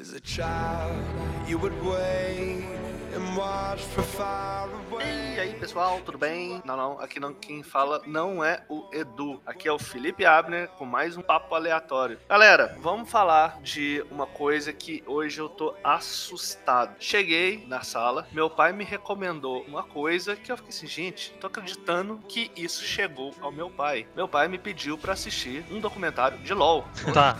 As a child, you would wait E aí, pessoal, tudo bem? Não, não, aqui não, quem fala não é o Edu. Aqui é o Felipe Abner com mais um papo aleatório. Galera, vamos falar de uma coisa que hoje eu tô assustado. Cheguei na sala, meu pai me recomendou uma coisa que eu fiquei assim, gente, tô acreditando que isso chegou ao meu pai. Meu pai me pediu pra assistir um documentário de LoL. Tá.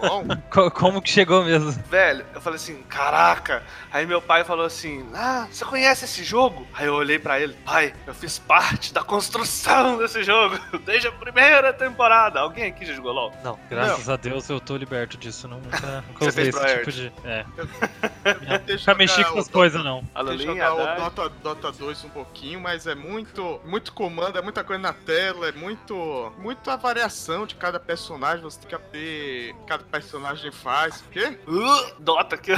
Bom, Co- Como que chegou mesmo? velho, eu falei assim, caraca. Aí meu pai falou assim, ah, você conhece esse jogo? Aí eu olhei pra ele, pai, eu fiz parte da construção desse jogo desde a primeira temporada. Alguém aqui já jogou LoL? Não, graças a Deus eu tô liberto disso. Não, nunca, nunca Você usei fez esse tipo de. É. Deixa Nunca mexi com essas coisas, não. A eu Lulinha, jogar o. Dota, Dota 2 um pouquinho, mas é muito, muito comando, é muita coisa na tela, é muito, muita variação de cada personagem, você tem que ver o que cada personagem faz. O quê? Uh, Dota, que,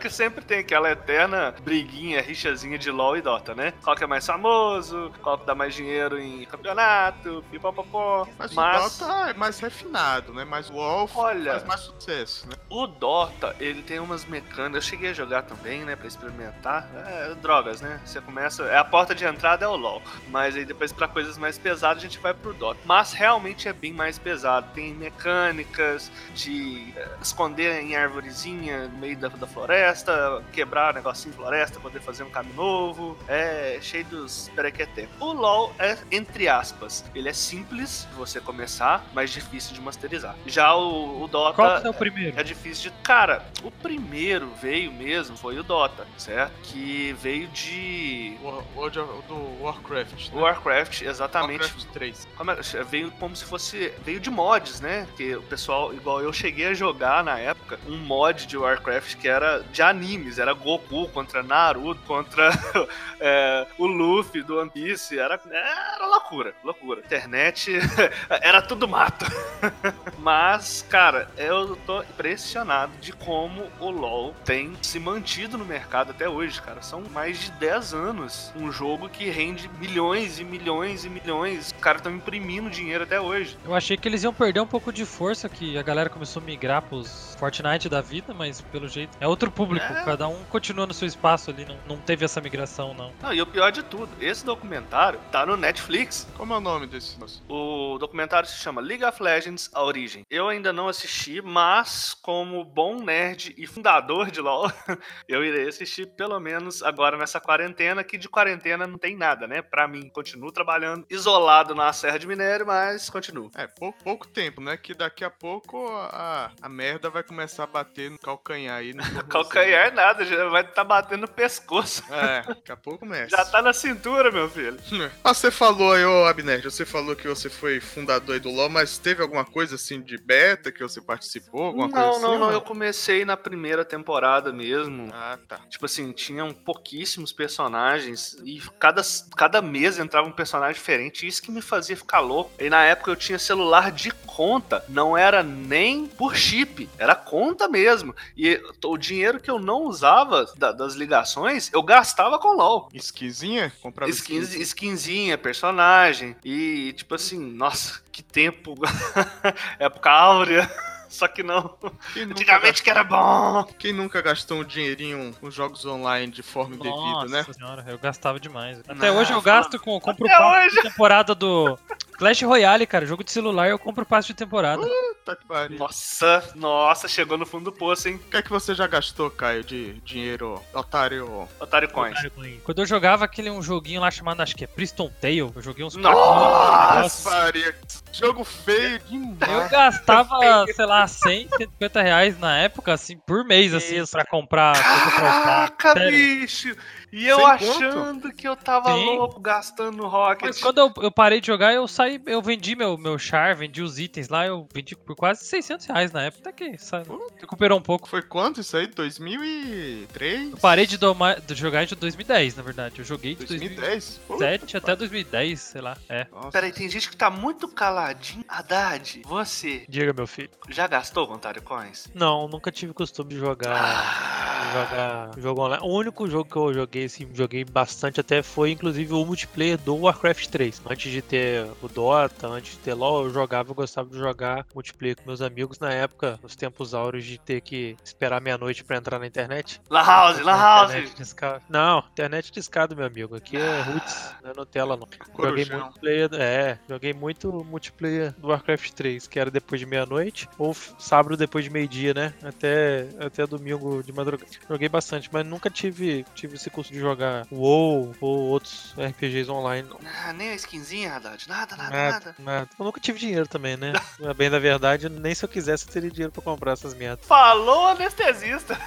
que sempre tem aquela eterna briguinha, rixazinha de LoL e Dota, né? Qual que é mais famoso, qual que dá mais dinheiro em campeonato, pipopopó. Mas, Mas o Dota é mais refinado, né? Mas o WoW Olha. faz mais sucesso, né? o Dota, ele tem umas mecânicas. Eu cheguei a jogar também, né, pra experimentar. É, drogas, né? Você começa. É a porta de entrada é o LoL. Mas aí depois pra coisas mais pesadas a gente vai pro Dota. Mas realmente é bem mais pesado. Tem mecânicas de é, esconder em árvorezinha no meio da, da floresta, quebrar negocinho de floresta, poder fazer um caminho novo. É cheio dos perequetê. O LoL é, entre aspas, ele é simples de você começar, mas difícil de masterizar. Já o, o Dota. Qual que é o primeiro? É difícil de. Cara, o primeiro veio mesmo foi o Dota, certo? Que veio de. World of- do Warcraft. Né? Warcraft, exatamente. Warcraft 3. Como é- Veio como se fosse. Veio de mods, né? Que o pessoal, igual eu cheguei a jogar na época, um mod de Warcraft que era de animes. Era Goku contra Naruto, contra é, o Luffy do One Piece. Era, era loucura, loucura. Internet era tudo mato. Mas, cara, eu tô impressionado de como o LoL tem se mantido no mercado até hoje, cara. São mais de 10 anos um jogo que rende milhões e milhões e milhões. Os caras estão imprimindo dinheiro até hoje. Eu achei que eles iam perder um pouco de força, que a galera começou a migrar pros Fortnite da vida, mas pelo jeito é outro público. É. Cada um continua no seu espaço ali, não, não teve essa migração, não. Não, e o pior de tudo, esse documentário tá no Netflix. Como é o nome desse nosso? O documentário se chama League of Legends A Origem. Eu ainda não assisti, mas como bom nerd e fundador de LoL, eu irei assistir pelo menos agora nessa quarentena, que de quarentena não tem nada, né? Pra mim, continuo trabalhando isolado na Serra de Minério, mas continuo. É, pouco, pouco tempo, né? Que daqui a pouco a, a merda vai começar a bater no calcanhar aí. No tornozelo. Calcanhar nada, já vai estar batendo no pescoço. É, daqui a pouco começa. Já tá na cintura, meu filho. Ah, você falou aí, ô Abner, você falou que você foi fundador aí do LoL, mas teve alguma coisa assim de beta que você participou? Alguma não, coisa assim? não, não. Eu comecei na primeira temporada mesmo. Ah, tá. Tipo assim, tinham pouquíssimos personagens e cada, cada mês entrava um personagem diferente. Isso que me fazia ficar louco. E na época eu tinha celular de conta, não era nem por chip, era conta mesmo. E o dinheiro que eu não usava da- das ligações, eu gastava com LOL. Esquisinha? Comprava Skins, skins. skinzinha, personagem. E tipo assim, nossa, que tempo. Época áurea. Só que não. Antigamente que era bom. gastou, quem nunca gastou um dinheirinho com jogos online de forma indevida, né? Nossa senhora, eu gastava demais. Até Não, hoje eu gasto com. compro Até passe hoje. temporada do Clash Royale, cara. Jogo de celular eu compro passe de temporada. Puta que pariu. Nossa, nossa, chegou no fundo do poço, hein? O que é que você já gastou, Caio, de dinheiro otário? Otário Coins. Quando eu jogava aquele um joguinho lá chamado, acho que é Priston Tale, eu joguei uns Nossa! Maria, jogo feio demais. Eu gastava, sei lá, 100, 150 reais na época, assim, por mês, assim, Isso. pra comprar. pra. Caraca, Sério. bicho! E eu Sem achando que eu tava Sim. louco gastando Rocket. Mas quando eu, eu parei de jogar, eu saí, eu vendi meu, meu char, vendi os itens lá, eu vendi por quase 600 reais na época. Até que sabe, recuperou um pouco. Foi quanto isso aí? 2003? Eu parei de, domar, de jogar de 2010, na verdade. Eu joguei de 2010? 2007 até 2010, sei lá. É. Nossa. Peraí, tem gente que tá muito caladinho. Haddad, você Diga, meu filho. já gastou com Otário Coins? Não, nunca tive costume de jogar. jogar jogo online. O único jogo que eu joguei, assim, joguei bastante até foi inclusive o multiplayer do Warcraft 3. Antes de ter o Dota, antes de ter LoL, eu jogava, eu gostava de jogar multiplayer com meus amigos na época, nos tempos áureos de ter que esperar meia-noite pra entrar na internet. La House, La House! Internet. Não, internet discado, meu amigo. Aqui é roots, não é Nutella não. Joguei Corujão. multiplayer, é, joguei muito multiplayer do Warcraft 3, que era depois de meia-noite, ou sábado depois de meio-dia, né? Até, até domingo de madrugada. Joguei bastante, mas nunca tive, tive esse curso de jogar WoW ou outros RPGs online, não. Ah, nem a skinzinha, Haddad. Nada, nada, Nada, nada. nada. Eu nunca tive dinheiro também, né? Bem da verdade, nem se eu quisesse eu teria dinheiro pra comprar essas merdas. Falou anestesista.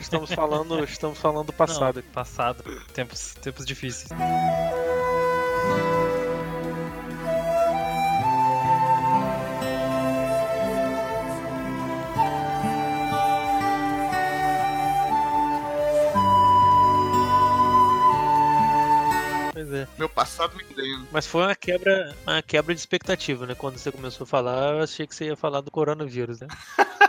Estamos falando, estamos falando do passado. Não, passado. Tempos, tempos difíceis. Passado me condena. Mas foi uma quebra, uma quebra de expectativa, né? Quando você começou a falar, eu achei que você ia falar do coronavírus, né?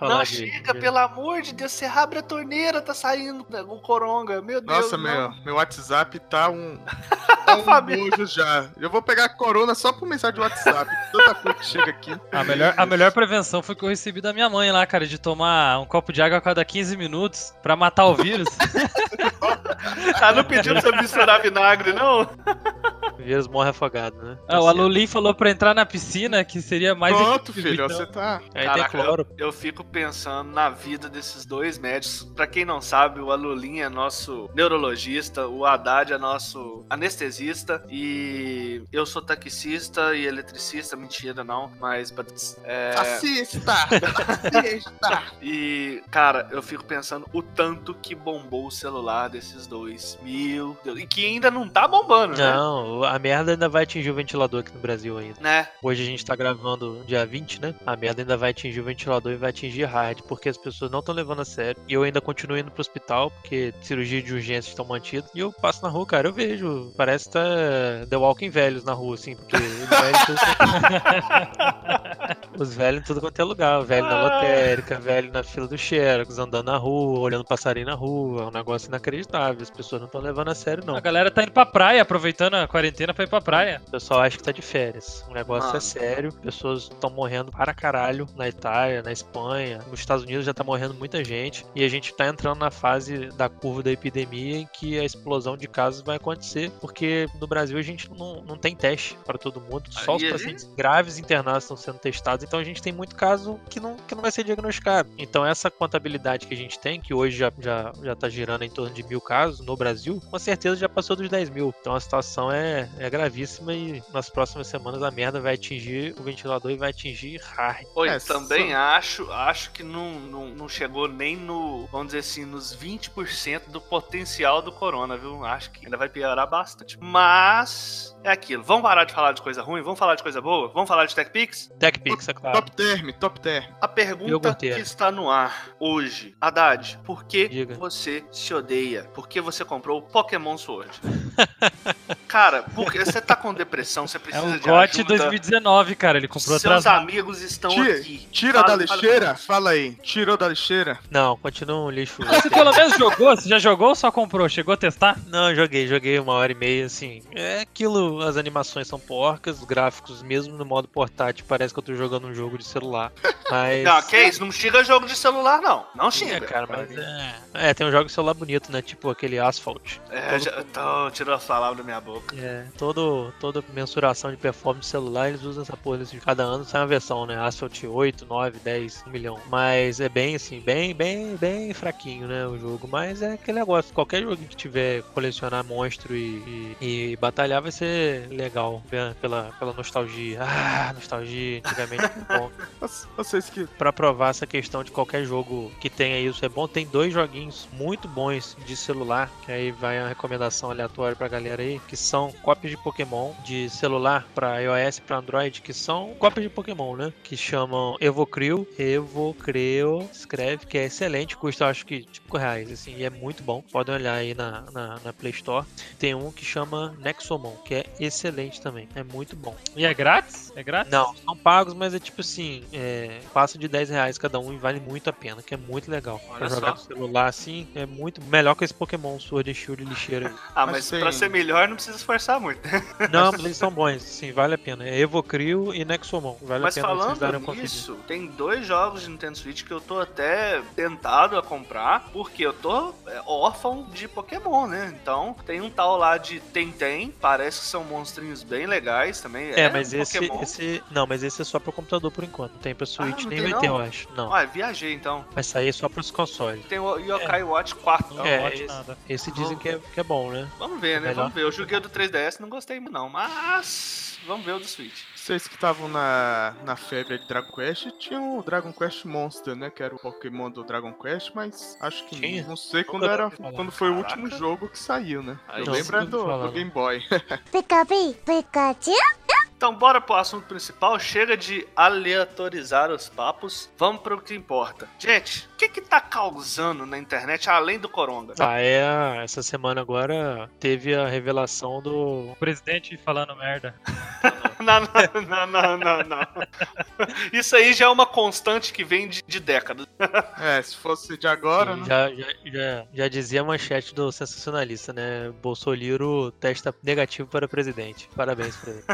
Não de- chega, pelo amor de Deus. Você abre a torneira, tá saindo o coronga. Meu Deus. Nossa, não. meu, meu WhatsApp tá um. Tá um nojo já. Eu vou pegar a corona só por mensagem de WhatsApp. Tanta coisa que chega aqui. A melhor, a melhor prevenção foi que eu recebi da minha mãe lá, cara, de tomar um copo de água a cada 15 minutos pra matar o vírus. Ela não pediu pra misturar vinagre, não? Vírus morre afogado, né? Ah, o Alulin falou pra entrar na piscina que seria mais Pronto, filho, então. você tá. Aí Caraca, tem cloro. Eu, eu fico pensando na vida desses dois médicos. Pra quem não sabe, o Alulin é nosso neurologista, o Haddad é nosso anestesista e eu sou taxista e eletricista, mentira não, mas é, Assista! Assista! e cara, eu fico pensando o tanto que bombou o celular desses dois. Meu Deus, e que ainda não tá bombando, né? Não, a merda ainda vai atingir o ventilador aqui no Brasil ainda. Né? Hoje a gente tá gravando dia 20, né? A merda ainda vai atingir o ventilador e vai atingir hard, porque as pessoas não estão levando a sério. E eu ainda continuo indo pro hospital, porque cirurgia de urgência estão mantidas. E eu passo na rua, cara, eu vejo. Parece que tá The Walking velhos na rua, assim, porque. os velhos em tudo quanto é lugar. O velho na Ah. lotérica, velho na fila do Xerox, andando na rua, olhando passarinho na rua. É um negócio inacreditável. As pessoas não estão levando a sério, não. A galera tá indo pra praia, aproveitando a quarentena pra ir pra praia. O pessoal acha que tá de férias. O negócio Mano. é sério. Pessoas estão morrendo para caralho na Itália, na Espanha, nos Estados Unidos já tá morrendo muita gente. E a gente tá entrando na fase da curva da epidemia em que a explosão de casos vai acontecer, porque no Brasil a gente não, não tem teste para todo mundo. Só os Aí a pacientes graves internados estão sendo testados. Então a gente tem muito caso que não, que não vai ser diagnosticado. Então essa contabilidade que a gente tem, que hoje já, já, já tá girando em torno de mil casos no Brasil, com certeza já passou dos 10 mil. Então a situação é, é gravíssima e nas próximas semanas a merda vai atingir o ventilador e vai atingir hard. Oi, É, também acho, acho que não, não, não chegou nem no, vamos dizer assim, nos 20% do potencial do corona, viu? Acho que ainda vai piorar bastante. Mas é aquilo. Vamos parar de falar de coisa ruim? Vamos falar de coisa boa? Vamos falar de TechPix? TechPix, é claro. Top term, top term. A pergunta que está no ar hoje, Haddad, por que Diga. você se odeia? Por que você comprou o Pokémon Sword? Cara, porque você tá com depressão, você É precisa o de GOT ajuda. 2019, cara. Ele comprou Seus atrasado. amigos estão Tira, aqui. tira Fala- da fala- lixeira? Fala aí. Tirou da lixeira? Não, continua um lixo. Você pelo menos jogou? Você já jogou ou só comprou? Chegou a testar? Não, eu joguei, joguei uma hora e meia, assim. É aquilo, as animações são porcas, os gráficos, mesmo no modo portátil, parece que eu tô jogando um jogo de celular. Mas. Não, que isso? Não xinga jogo de celular, não. Não É, xinga. cara, mas é. É, tem um jogo de celular bonito, né? Tipo aquele Asphalt. É, já, tô, tirou as palavras da minha boca. É, todo, toda mensuração de performance celular, eles usam essa porra desse Cada ano sai uma versão, né? Asphalt 8, 9, 10, 1 milhão. Mas é bem assim, bem, bem, bem fraquinho, né? O jogo. Mas é aquele negócio. Qualquer jogo que tiver colecionar monstro e, e, e batalhar vai ser legal. né, Pela, pela nostalgia. Ah, nostalgia. Antigamente foi bom. Vocês- que. Pra provar essa questão de qualquer jogo que tenha isso é bom, tem dois joguinhos muito bons de celular, que aí vai a recomendação aleatória pra galera aí, que são cópias de Pokémon de celular pra iOS e pra Android, que são cópias de Pokémon, né? Que chamam Evocrio, Evocrio, escreve, que é excelente, custa acho que 5 reais, assim, e é muito bom. Podem olhar aí na, na, na Play Store. Tem um que chama Nexomon, que é excelente também, é muito bom. E é grátis? É grátis? Não, são pagos, mas é tipo assim, é, passa de 10 reais cada um e vale muito a pena, que é muito legal. Olha pra jogar no celular assim, é muito melhor que esse Pokémon Sword and Shield lixeira aí. Ah, Mas mas pra ser melhor não precisa esforçar muito. Não, mas eles são bons, sim, vale a pena. É Evocrio e Nexomon, vale Mas a pena vocês darem conferida. nisso, tem dois jogos de Nintendo Switch que eu tô até tentado a comprar, porque eu tô é, órfão de Pokémon, né? Então, tem um tal lá de Tentem, parece que são monstrinhos bem legais também. É, mas um esse, Pokémon. esse. Não, mas esse é só pro computador por enquanto. Não tem pra Switch, não nem tem vai ter, não? eu acho. Não. Ah, viajei então. Vai sair só pros consoles. Tem o Yokai Watch 4. Não, É, esse- nada. Esse dizem que é, que é bom, né? Vamos ver, né? Melhor. Vamos ver. Eu joguei do 3DS, não gostei muito não, mas vamos ver o do Switch. Vocês que estavam na, na febre de Dragon Quest, tinham o Dragon Quest Monster, né? Que era o Pokémon do Dragon Quest, mas acho que Tinha? não sei quando, era, quando foi o último jogo que saiu, né? Eu lembro é do, do. Game Boy. Pika Pi, Pikachu. Então, bora pro assunto principal. Chega de aleatorizar os papos. Vamos pro que importa. Gente, o que que tá causando na internet além do Coronga? Ah, é. Essa semana agora teve a revelação do. O presidente falando merda. Não, não, não, não, não, não. Isso aí já é uma constante que vem de, de décadas. é, se fosse de agora, né? Já, já, já, já dizia a manchete do sensacionalista, né? Bolsonaro testa negativo para presidente. Parabéns pra ele.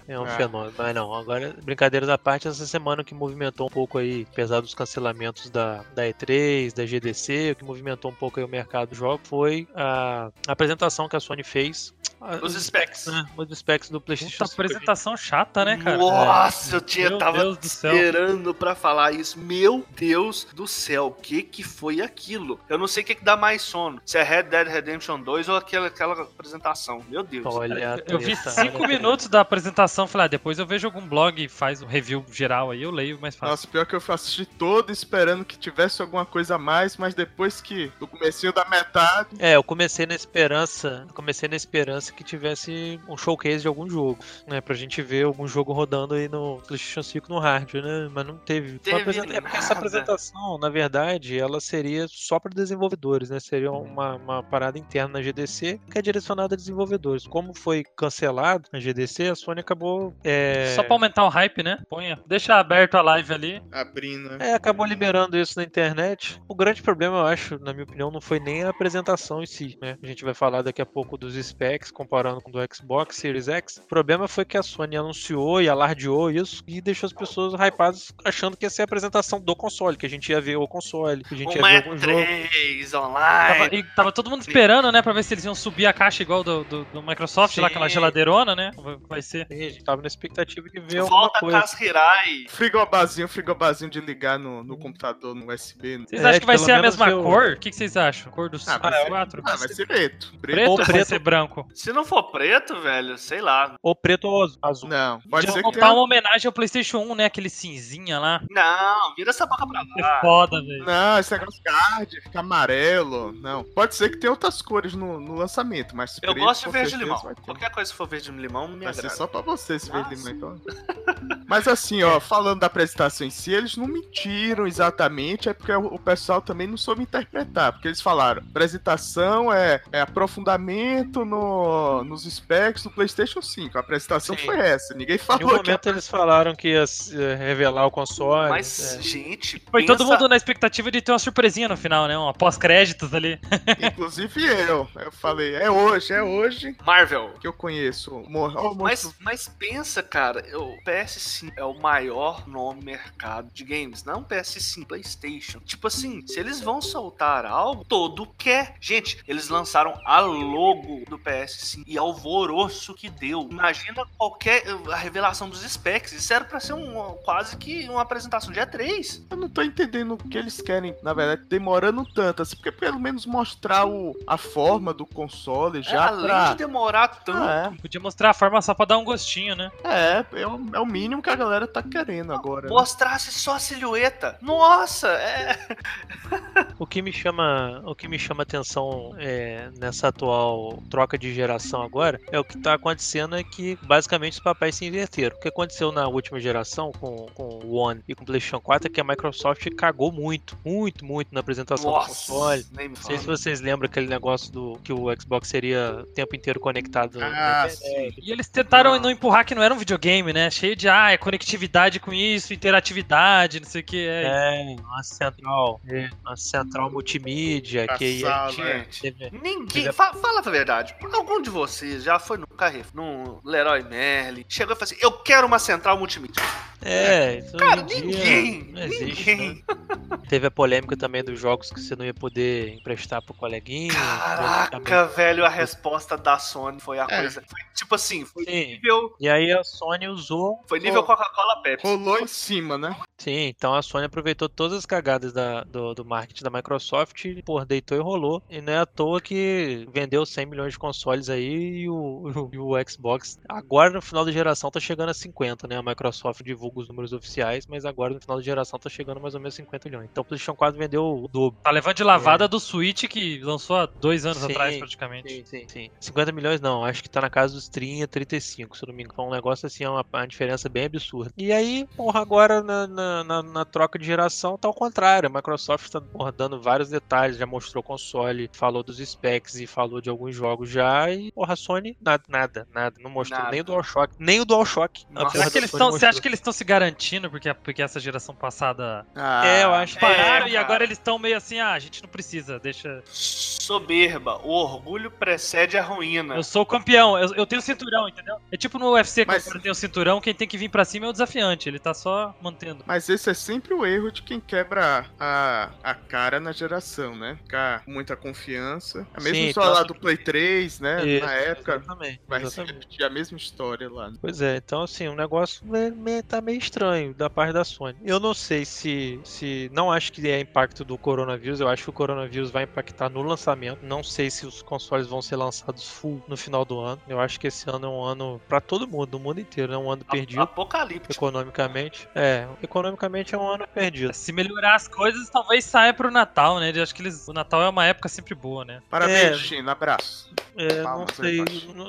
É um É. fenômeno. Mas não, agora, brincadeiras à parte, essa semana que movimentou um pouco aí, apesar dos cancelamentos da, da E3, da GDC, o que movimentou um pouco aí o mercado do jogo foi a apresentação que a Sony fez. A- Os specs. né? Os specs do PlayStation Puta 5. apresentação chata, né, cara? Nossa, eu tinha, Meu tava Deus esperando pra falar isso. Meu Deus do céu, o que que foi aquilo? Eu não sei o que que dá mais sono. Se é Red Dead Redemption 2 ou aquela, aquela apresentação. Meu Deus. Olha, Eu vi cinco minutos da apresentação, falei, ah, depois eu vejo algum blog e faz um review geral aí, eu leio mais fácil. Nossa, pior que eu assisti todo esperando que tivesse alguma coisa a mais, mas depois que do comecinho da metade, É, eu comecei na esperança, comecei na esperança que tivesse um showcase de algum jogo, né, pra gente ver algum jogo rodando aí no PlayStation 5 no hardware, né, mas não teve. Teve apresenta- É porque essa apresentação, na verdade, ela seria só para desenvolvedores, né, seria uma, uma parada interna na GDC que é direcionada a desenvolvedores. Como foi cancelado na GDC, a Sony acabou é, Só pra aumentar o hype, né? Ponha. Deixa aberto a live ali. abrindo, né? É, acabou liberando isso na internet. O grande problema, eu acho, na minha opinião, não foi nem a apresentação em si, né? A gente vai falar daqui a pouco dos specs, comparando com o do Xbox Series X. O problema foi que a Sony anunciou e alardeou isso e deixou as pessoas hypadas achando que ia ser a apresentação do console, que a gente ia ver o console, que a gente ia Uma ver é algum jogo. 3 Tava, online. e tava todo mundo esperando, né? Pra ver se eles iam subir a caixa igual do, do, do Microsoft, lá Sim. aquela geladeirona, né? Vai ser. E a gente tava na expectativa de ver alguma Volta coisa. Cas Hirai. Frigobazinho, frigobazinho de ligar no, no computador, no USB. né? Vocês É, acham que vai pelo ser a mesma eu- cor? O que, que vocês acham? Cor dos Ah, vai dos ser- quatro? Ah, vai ser preto. Preto. Preto Ou ou vai preto. ser branco? Se não for preto, velho, sei lá. Ou preto ou azul. Não, pode ser que montar tenha... uma homenagem ao PlayStation 1, né? Aquele cinzinha lá. Não, vira essa boca pra É lá. foda, velho. Não, esse negócio card, fica amarelo. Não. Pode ser que tenha outras cores no, no lançamento, mas Eu preto, gosto de com verde certeza limão. vai ter. Qualquer coisa que for verde limão, me Vai ser agrada. só pra você esse verde Ah, limão, então. Mas assim, ó, falando da apresentação em si, eles não mentiram exatamente, é porque o o pessoal também não soube interpretar. Porque eles falaram, apresentação é, é aprofundamento no, nos specs do PlayStation 5. A apresentação Sim. foi essa. Ninguém Em um falou que. momento eles falaram que ia eh, revelar o console. Mas, é. gente, Foi pensa... todo mundo na expectativa de ter uma surpresinha no final, né? Uma pós-créditos ali. Inclusive eu. Eu falei, é hoje, é hoje Marvel. que eu conheço. o Mo- ó, o Mas, mas pensa, cara, o PS5 é o maior no mercado de games, não PS5, PlayStation. Tipo assim, se eles vão soltar algo, todo quer. Gente, eles lançaram a logo do PS5 e alvoroço que deu. Imagina qualquer a revelação dos specs. Isso era pra ser um quase que uma apresentação de E3. Eu não tô entendendo o que eles querem, na verdade, demorando tanto. Assim, porque pelo menos mostrar o, a forma do console já É, além pra. de demorar tanto. Ah, Podia mostrar a forma só pra dar um gostinho, né? é, é, é, o, é o mínimo que a galera tá querendo agora. né? Mostrasse só a silhueta. Nossa, é. O que me chama, o que me chama atenção é, nessa atual troca de geração agora, é o que tá acontecendo é que basicamente os papéis se inverteram. O que aconteceu na última geração com, com o One e com o PlayStation 4 é que a Microsoft cagou muito, muito, muito na apresentação do console. Não sei se fala. vocês lembram aquele negócio do que o Xbox seria o tempo inteiro conectado Ah, sim. E eles tentaram não empurrar que não era um videogame, né? Cheio de, ah, é conectividade com isso, interatividade, não sei o que. É. É, uma central, uma central multimídia que a Passava, gente é. teve- Ninguém. Teve- fa- fala a verdade. Algum de vocês já foi no Carrefour, no Leroy Merlin, chegou e falou assim: Eu quero uma central multimídia. É, isso Cara, ninguém. não existe, ninguém. né? Teve a polêmica também dos jogos que você não ia poder emprestar pro coleguinha. Caraca, velho, a resposta da Sony foi a É. coisa. Foi tipo assim, foi Sim. nível. E aí a Sony usou. Foi nível Coca-Cola Pepsi. Rolou em cima, né? Sim, então a Sony aproveitou todas as cagadas da- do, do marketing da Microsoft pô, deitou e rolou. E não é à toa que vendeu 100 milhões de consoles aí e o, e o Xbox, agora no final da geração, tá chegando a 50, né? A Microsoft divulga os números oficiais, mas agora no final da geração tá chegando mais ou menos 50 milhões. Então o PlayStation 4 vendeu o dobro. Tá levando de lavada do Switch que lançou há dois anos Sim, atrás, praticamente. Sim, sim, sim. 50 milhões não, acho que tá na casa dos 30, 35, se eu não me engano. Então, um negócio assim, é uma, uma diferença bem absurda. E aí, porra, agora na, na, na- na troca de geração tá ao contrário. A Microsoft tá porra, dando vários detalhes, já mostrou console, falou dos specs e falou de alguns jogos já. E, porra, a Sony, nada, nada, nada. Não mostrou Nada. nem o DualShock, nem o DualShock. Será da que eles Sony tão, você acha que eles estão se garantindo porque, porque essa geração passada Ah, É, eu acho que pararam e cara. agora eles estão meio assim, ah, a gente não precisa, deixa. Soberba. O orgulho precede a ruína. Eu sou o campeão, eu, eu tenho cinturão, entendeu? É tipo no UFC que Mas- o cara tem o cinturão, quem tem que vir pra cima é o desafiante, ele tá só mantendo. Mas esse é sempre o erro de quem quebra a, a cara na geração, né? Ficar com muita confiança. A mesma Sim, história tá lá do Play 3, né? Na época. Exatamente. Vai se exatamente. repetir a mesma história lá. né? Pois é, então assim, o negócio é tá meio estranho da parte da Sony. Eu não sei se. se Não acho que é impacto do coronavírus, eu acho que o coronavírus vai impactar no lançamento. Não sei se os consoles vão ser lançados full no final do ano. Eu acho que esse ano é um ano pra todo mundo, no mundo inteiro, é um ano perdido. Apocalíptico. Economicamente, é, economicamente é um ano perdido. Se melhorar as coisas, talvez saia pro Natal, né? Eu acho que eles, o Natal é uma época sempre boa, né? Parabéns, É. China. Abraço. É, não sei,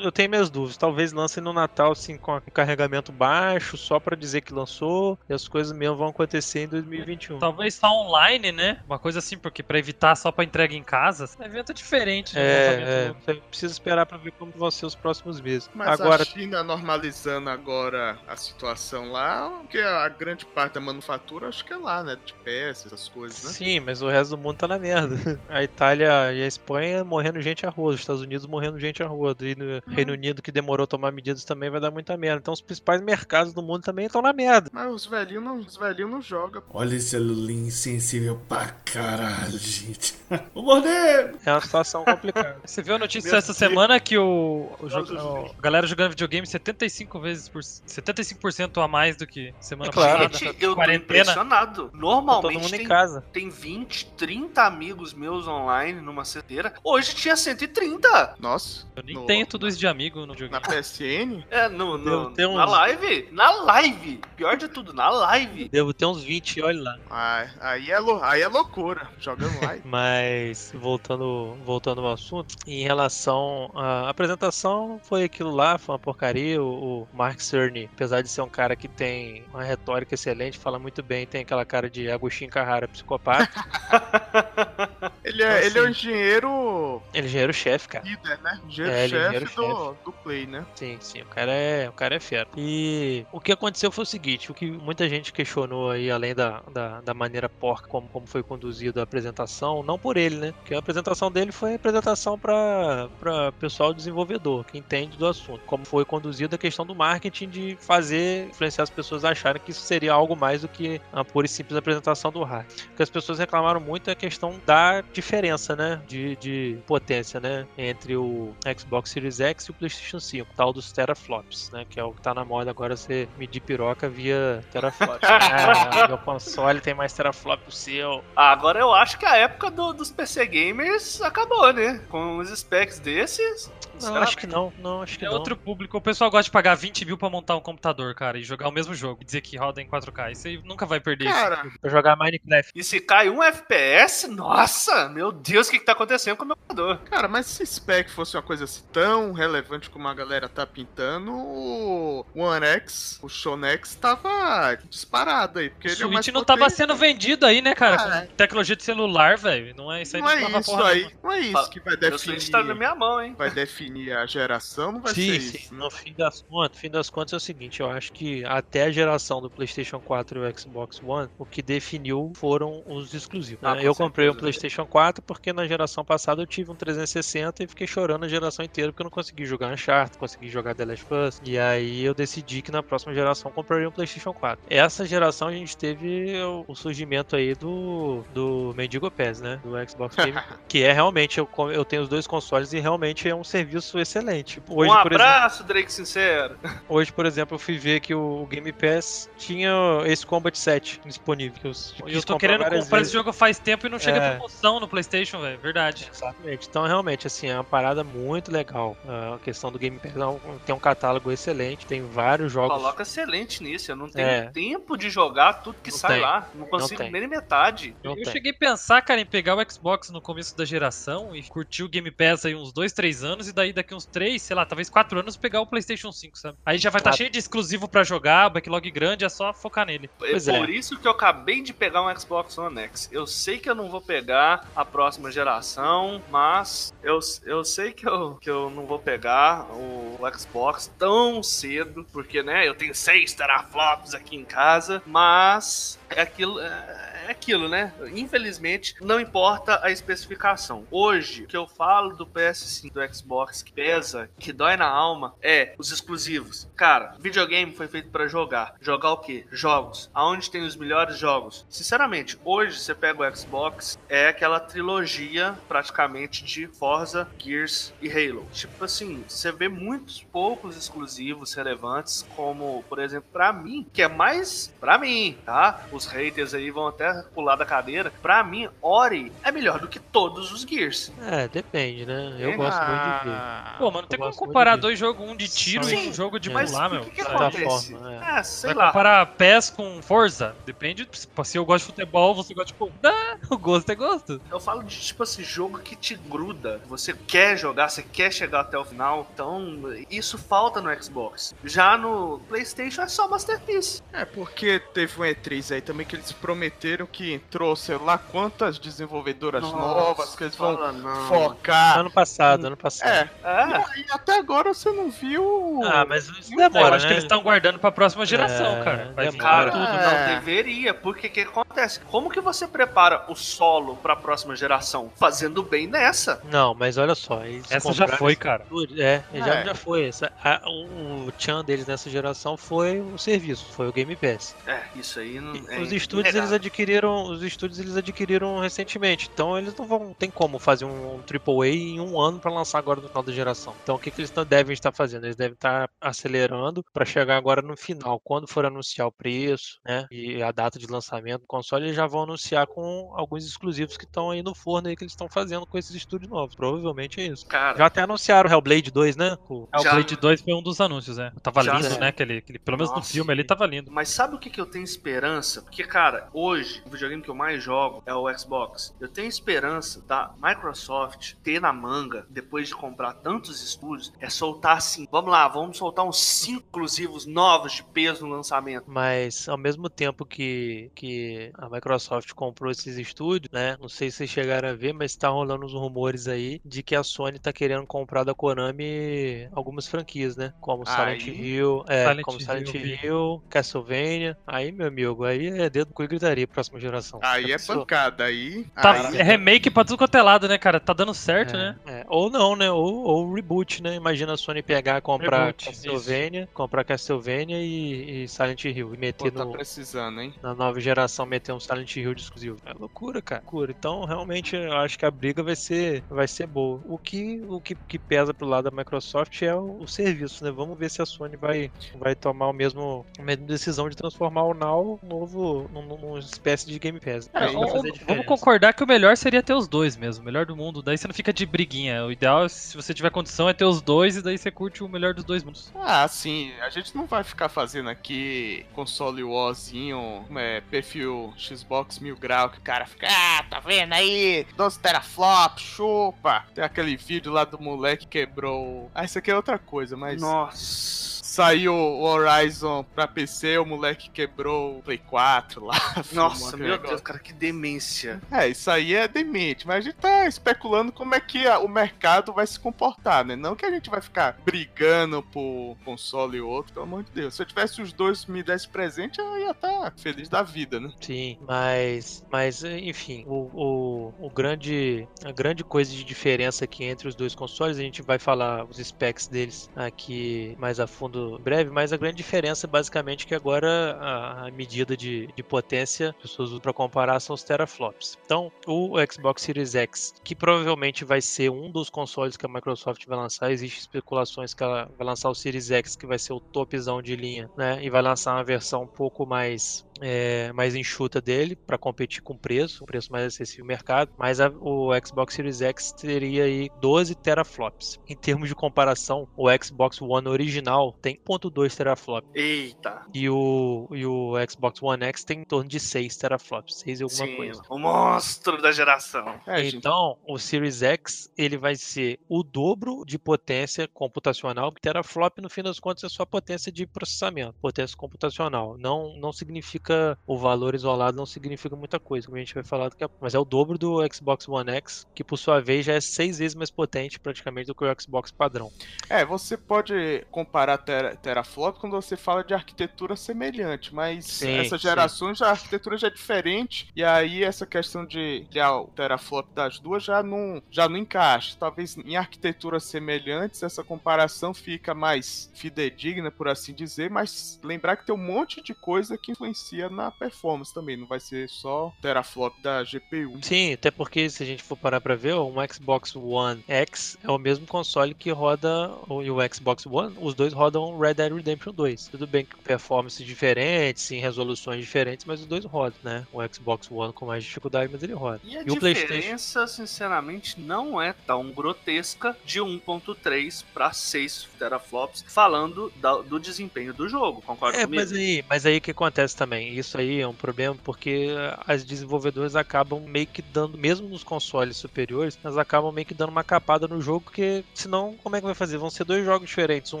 eu tenho minhas dúvidas. Talvez lancem no Natal, assim, com carregamento baixo, só pra dizer que lançou, e as coisas mesmo vão acontecer em 2021. Talvez só online, né? Uma coisa assim, porque pra evitar só pra entrega em casa, é um evento diferente. né? É, é, você precisa esperar pra ver como vão ser os próximos meses. Mas Agora, a China normalizando agora a situação lá, porque a grande parte da manufatura acho que é lá, né? De peças, essas coisas, né? sim, mas o resto do mundo tá na merda. A Itália e a Espanha morrendo gente a rua, os Estados Unidos morrendo gente a rua, e no Reino Unido que demorou a tomar medidas também vai dar muita merda. Então os principais mercados do mundo também estão na merda. Mas os velhinhos não, os velhinhos não jogam. Olha esse alulinho insensível pra caralho, gente. Vou morder! É uma situação complicada. Você viu a notícia Meu essa Deus. semana que o, o o- a galera jogando videogame 75 vezes por 75% a mais do que semana É claro. passada. Gente, eu tô quarentena. impressionado. Tá todo Normalmente mundo em tem, casa. tem 20, 30 amigos meus online numa cedeira. Hoje tinha 130. Nossa. Eu nem no- tenho tudo isso de amigo no Na videogame. PSN? É, no, no- ter na uns- live. Na live. Pior de tudo, na live. Devo ter uns 20, olha lá. Ah, aí, é lou- aí é loucura. Jogando lá. Mas voltando, voltando ao assunto, em relação à apresentação, foi aquilo lá, foi uma porcaria. O, o Mark Cerny, apesar de ser um cara que tem uma retórica excelente, fala muito bem, tem aquela cara de Agostinho Carrara, psicopata. Ele é, Assim. ele é o engenheiro Ele já era o chefe, cara. líder, né? É, é Engenheiro-chefe engenheiro-chefe. do, do Play, né? Sim, sim, o cara é, o cara é fera. E o que aconteceu foi o seguinte, o que muita gente questionou aí, além da, da, da maneira porca como, como foi conduzida a apresentação, não por ele, né? Porque a apresentação dele foi apresentação para para pessoal desenvolvedor, que entende do assunto. Como foi conduzida a questão do marketing de fazer, influenciar as pessoas a acharem que isso seria algo mais do que a pura e simples apresentação do hardware. O que as pessoas reclamaram muito é a questão da diferença, né? De, de potência, né? Entre o Xbox Series X e o PlayStation 5, tal dos teraflops, né? Que é o que tá na moda agora você medir piroca via teraflops. ah, meu console tem mais teraflop que o seu. Ah, Agora eu acho que a época do- dos PC gamers acabou, né? Com os specs desses. Não, acho que não, não, acho que É não. outro público. O pessoal gosta de pagar 20 mil pra montar um computador, cara, e jogar o mesmo jogo. e Dizer que roda em 4K. Isso aí nunca vai perder isso. Cara, Pra jogar Minecraft. E se cai um FPS, nossa, meu Deus, o que, que tá acontecendo com o meu computador? cara, mas se spec fosse uma coisa assim tão relevante como a galera tá pintando, o One X, o Shonex, tava disparado aí. Porque O ele é o mais Switch não tava potente. sendo vendido aí, né, cara? Ah, Com tecnologia de celular, velho. Não é isso aí Não é tava isso porra aí, nenhuma. não é isso que vai definir. Switch tá na minha mão, hein? Vai definir a geração, não vai sim, ser sim. isso. né? No fim das contas, no fim das contas é o seguinte, eu acho que até a geração do PlayStation 4 e o Xbox One, o que definiu foram os exclusivos. Ah, né? eu comprei um certeza. PlayStation 4 porque na geração passada eu tive um 360 e fiquei chorando a geração inteira porque eu não consegui jogar Uncharted, consegui jogar The Last of Us. E aí eu decidi que na próxima geração eu compraria um PlayStation 4. Essa geração a gente teve o, surgimento aí do do Mendigo Pass, né? Do Xbox Game, que é realmente eu, eu tenho os dois consoles e realmente é um serviço excelente. Hoje, um exemplo, abraço, Drake Sincero. Hoje, por exemplo, eu fui ver que o Game Pass tinha esse Combat 7 disponível. Que eu, E quis eu tô querendo comprar vezes. esse jogo faz tempo e não chega É. promoção no PlayStation, velho. Verdade. Exatamente. Então, realmente, assim, é uma parada muito legal. A questão do Game Pass é tem um catálogo excelente, tem vários jogos. Coloca excelente nisso. Eu não tenho É. tempo de jogar tudo que Não sai tem. lá. Não consigo tem. nem metade. Não eu tem. cheguei a pensar, cara, em pegar o Xbox no começo da geração e curtir o Game Pass aí uns 2, 3 anos, e daí daqui uns 3, sei lá, talvez 4 anos pegar o PlayStation 5, sabe? Aí já vai estar Ah. cheio de exclusivo pra jogar, backlog grande, é só focar nele. Pois é é. por isso que eu acabei de pegar um Xbox One X. Eu sei que eu não vou pegar a próxima geração, mas eu, eu sei que eu, que eu não vou pegar o Xbox tão cedo, porque, né, eu tenho 6 teraflops aqui em casa, mas é aquilo, é é aquilo, né? Infelizmente, não importa a especificação. Hoje, o que eu falo do PS5 do Xbox que pesa, que dói na alma, é os exclusivos. Cara, videogame foi feito pra jogar. Jogar o quê? Jogos. Aonde tem os melhores jogos? Sinceramente, hoje você pega o Xbox, é aquela trilogia praticamente de Forza, Gears e Halo. Tipo assim, você vê muitos poucos exclusivos relevantes, como, por exemplo, pra mim, que é mais pra mim, tá? Os haters aí vão até pular da cadeira. Pra mim, Ori é melhor do que todos os Gears. É, depende, né? Eu É. gosto muito de ver. Ah, Pô, mano, tem como comparar dois jogos, um de tiro Sim, e um jogo de Mas pular, o meu. que, que sabe? acontece? forma, é. sei Vai lá. comparar PES com Forza? Depende. Se eu gosto de futebol, você gosta de corrida. O gosto é gosto. Eu falo de tipo assim, jogo que te gruda. Você quer jogar, você quer chegar até o final. Então, isso falta no Xbox. Já no PlayStation é só Masterpiece. É porque teve um E3 aí também que eles prometeram que entrou, sei lá quantas desenvolvedoras novas que eles vão não. focar. Ano passado, ano passado. É, É, e até agora você não viu. Ah, mas isso eu demora, acho né? que eles estão guardando pra próxima geração, É, cara. Vai demora. com tudo. Cara, É. não deveria, porque o que acontece? Como que você prepara o solo pra próxima geração? Fazendo bem nessa. Não, mas olha só. eles Essa já foi, cara. É, já, É. já foi. Essa, a- o, tchan deles nessa geração foi o serviço, foi o Game Pass. É, isso aí não é os estúdios eles inegável. Adquiriram, os estúdios eles adquiriram recentemente, então eles não vão tem como fazer um, um AAA em um ano para lançar agora no final da geração. Então o que, que eles devem estar fazendo? Eles devem estar acelerando para chegar agora no final, quando for anunciar o preço, né, e a data de lançamento do console, eles já vão anunciar com alguns exclusivos que estão aí no forno aí que eles estão fazendo com esses estúdios novos. Provavelmente é isso. Cara, Já até anunciaram o Hellblade 2, né? O- É, o Já- Blade 2 foi um dos anúncios, né? Tava Já, lindo, né? né? Aquele, aquele- pelo menos no Nossa, filme ali tava lindo. Mas sabe o que, que eu tenho esperança? Porque, cara, hoje o videogame que eu mais jogo é o Xbox. Eu tenho esperança da Microsoft ter na manga, depois de comprar tantos estúdios, é soltar assim: vamos lá, vamos soltar uns 5 exclusivos novos de peso no lançamento. Mas ao mesmo tempo que, que a Microsoft comprou esses estúdios, né? Não sei se vocês chegaram a ver, mas tá rolando uns rumores aí de que a Sony tá querendo comprar da Konami algumas franquias, né? Como Silent Aí- Hill, é, Silent como Hill, Silent vi. Hill, Castlevania. Aí, meu amigo, aí é dedo e gritaria próxima geração. Aí é pancada, aí. Tá, aí é remake pra tudo quanto é lado, né, cara? Tá dando certo, É, né? é. Ou não, né? Ou, ou reboot, né? Imagina a Sony pegar, comprar Reboot, Castlevania, comprar Castlevania e, e Silent Hill e Pô, meter tá no, precisando, hein? na nova geração meter um Silent Hill de exclusivo. É loucura, cara. Loucura. Então, realmente, eu acho que a briga vai ser, vai ser boa. O que, o que, que pesa pro lado da Microsoft é o, o serviço, né? Vamos ver se a Sony vai, vai tomar o mesmo, a mesma decisão de transformar o Now novo num- numa espécie de Game Pass. Cara, vai vamos- concordar que o melhor seria ter os dois mesmo, o melhor do mundo. Daí você não fica de briguinha. É, o ideal, se você tiver condição, é ter os dois e daí você curte o melhor dos dois mundos. Ah, sim. A gente não vai ficar fazendo aqui console warzinho, é, perfil Xbox mil grau, que o cara fica, ah, tá vendo aí? 12 teraflop, chupa. Tem aquele vídeo lá do moleque que quebrou. Ah, isso aqui é outra coisa, mas. Nossa. Saiu o Horizon pra PC, o moleque quebrou o Play 4 lá. Nossa, meu aquele Deus, cara, que demência. É, isso aí é demente, mas a gente tá especulando como é que a- o mercado vai se comportar, né? Não que a gente vai ficar brigando por console e outro, pelo amor de Deus. Se eu tivesse os dois me desse presente, eu ia estar feliz da vida, né? Sim, mas, mas enfim, o, o, o grande, a grande coisa de diferença aqui entre os dois consoles, a gente vai falar os specs deles aqui mais a fundo breve, mas a grande diferença é basicamente que agora a, a medida de, de potência que as pessoas usam para comparar são os teraflops. Então, o Xbox Series X, que provavelmente vai ser um dos consoles que a Microsoft vai lançar, existem especulações que ela vai lançar o Series X, que vai ser o topzão de linha, né? E vai lançar uma versão um pouco mais é, mais enxuta dele para competir com o preço, um preço mais acessível no mercado, mas a- o Xbox Series X teria aí 12 teraflops. Em termos de comparação, o Xbox One original tem 0.2 teraflops Eita. e o, e o Xbox One X tem em torno de 6 teraflops, 6 e alguma Sim, coisa. o monstro da geração. É, gente. Então, o Series X ele vai ser o dobro de potência computacional, porque teraflop no fim das contas é só potência de processamento, potência computacional. Não, não significa o valor isolado, não significa muita coisa, como a gente vai falar daqui a pouco. Mas é o dobro do Xbox One X, que por sua vez já é seis vezes mais potente praticamente do que o Xbox padrão. É, você pode comparar tera, teraflop quando você fala de arquitetura semelhante, mas Sim, essas sim. gerações a arquitetura já é diferente e aí essa questão de criar o teraflop das duas já não, já não encaixa. Talvez em arquiteturas semelhantes essa comparação fica mais fidedigna, por assim dizer, mas lembrar que tem um monte de coisa que influencia na performance também, não vai ser só teraflop da GPU. Sim, até porque se a gente for parar pra ver, um Xbox One X é o mesmo console que roda o, e o Xbox One, os dois rodam Red Dead Redemption 2. Tudo bem que com performances diferentes, em resoluções diferentes, mas os dois rodam, né? O Xbox One com mais dificuldade, mas ele roda. E a E o PlayStation? diferença, sinceramente, não é tão grotesca de 1.3 para 6 teraflops, falando da- do desempenho do jogo, concorda É, comigo? mas aí, mas aí o que acontece também? Isso aí é um problema porque as desenvolvedoras acabam meio que dando, mesmo nos consoles superiores, elas acabam meio que dando uma capada no jogo, porque senão como é que vai fazer? Vão ser dois jogos diferentes, um